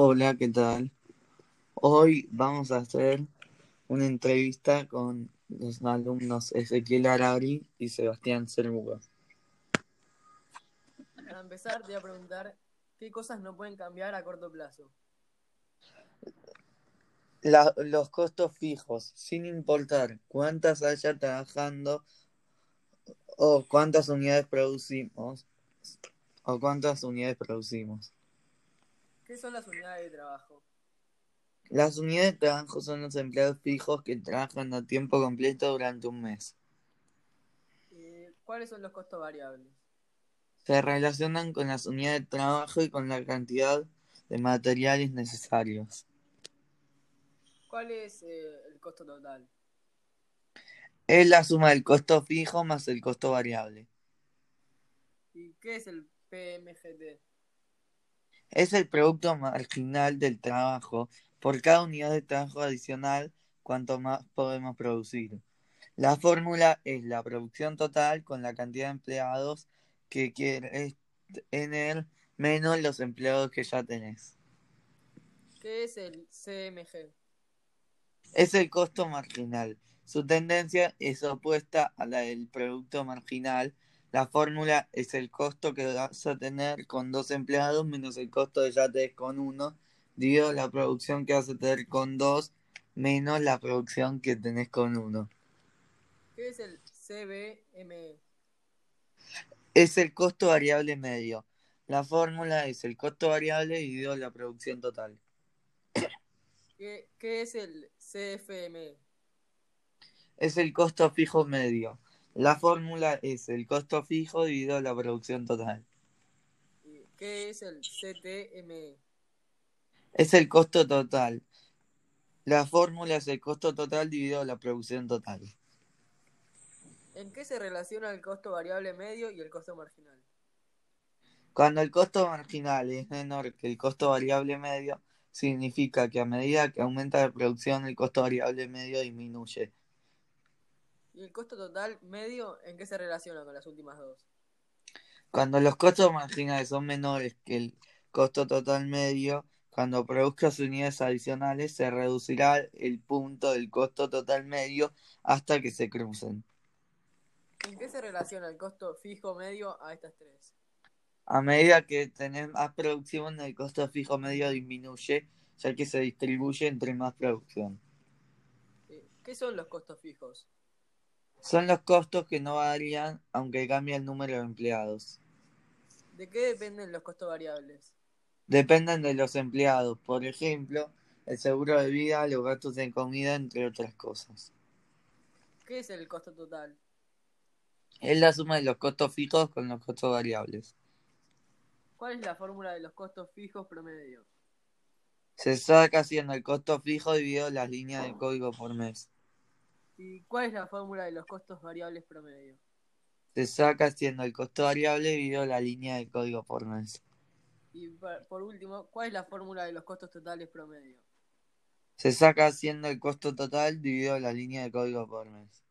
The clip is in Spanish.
Hola, ¿qué tal? Hoy vamos a hacer una entrevista con los alumnos Ezequiel Arari y Sebastián Cerbuga. Para empezar, te voy a preguntar qué cosas no pueden cambiar a corto plazo. La- los costos fijos, sin importar cuántas haya trabajando o cuántas unidades producimos o cuántas unidades producimos. ¿Qué son las unidades de trabajo? Las unidades de trabajo son los empleados fijos que trabajan a tiempo completo durante un mes. Eh, ¿Cuáles son los costos variables? Se relacionan con las unidades de trabajo y con la cantidad de materiales necesarios. ¿Cuál es eh, el costo total? Es la suma del costo fijo más el costo variable. ¿Y qué es el PMGT? Es el producto marginal del trabajo por cada unidad de trabajo adicional cuanto más podemos producir. La fórmula es la producción total con la cantidad de empleados que quieres tener menos los empleados que ya tenés. ¿Qué es el CMG? Es el costo marginal. Su tendencia es opuesta a la del producto marginal. La fórmula es el costo que vas a tener con dos empleados menos el costo que ya tenés con uno, dividido la producción que vas a tener con dos menos la producción que tenés con uno. ¿Qué es el CBME? Es el costo variable medio. La fórmula es el costo variable dividido la producción total. ¿Qué, qué es el CFME? Es el costo fijo medio. La fórmula es el costo fijo dividido la producción total. ¿Y ¿Qué es el CTME? Es el costo total. La fórmula es el costo total dividido la producción total. ¿En qué se relaciona el costo variable medio y el costo marginal? Cuando el costo marginal es menor que el costo variable medio, significa que a medida que aumenta la producción, el costo variable medio disminuye. ¿Y el costo total medio en qué se relaciona con las últimas dos? Cuando los costos marginales son menores que el costo total medio, cuando produzcas unidades adicionales, se reducirá el punto del costo total medio hasta que se crucen. ¿En qué se relaciona el costo fijo medio a estas tres? A medida que tenés más producción, el costo fijo medio disminuye, ya que se distribuye entre más producción. Eh, ¿Qué son los costos fijos? Son los costos que no varían aunque cambie el número de empleados. ¿De qué dependen los costos variables? Dependen de los empleados, por ejemplo, el seguro de vida, los gastos en comida, entre otras cosas. ¿Qué es el costo total? Es la suma de los costos fijos con los costos variables. ¿Cuál es la fórmula de los costos fijos promedio? Se saca haciendo el costo fijo dividido las líneas de código por mes. ¿Y cuál es la fórmula de los costos variables promedio? Se saca haciendo el costo variable dividido la línea de código por mes. Y por último, ¿cuál es la fórmula de los costos totales promedio? Se saca haciendo el costo total dividido la línea de código por mes.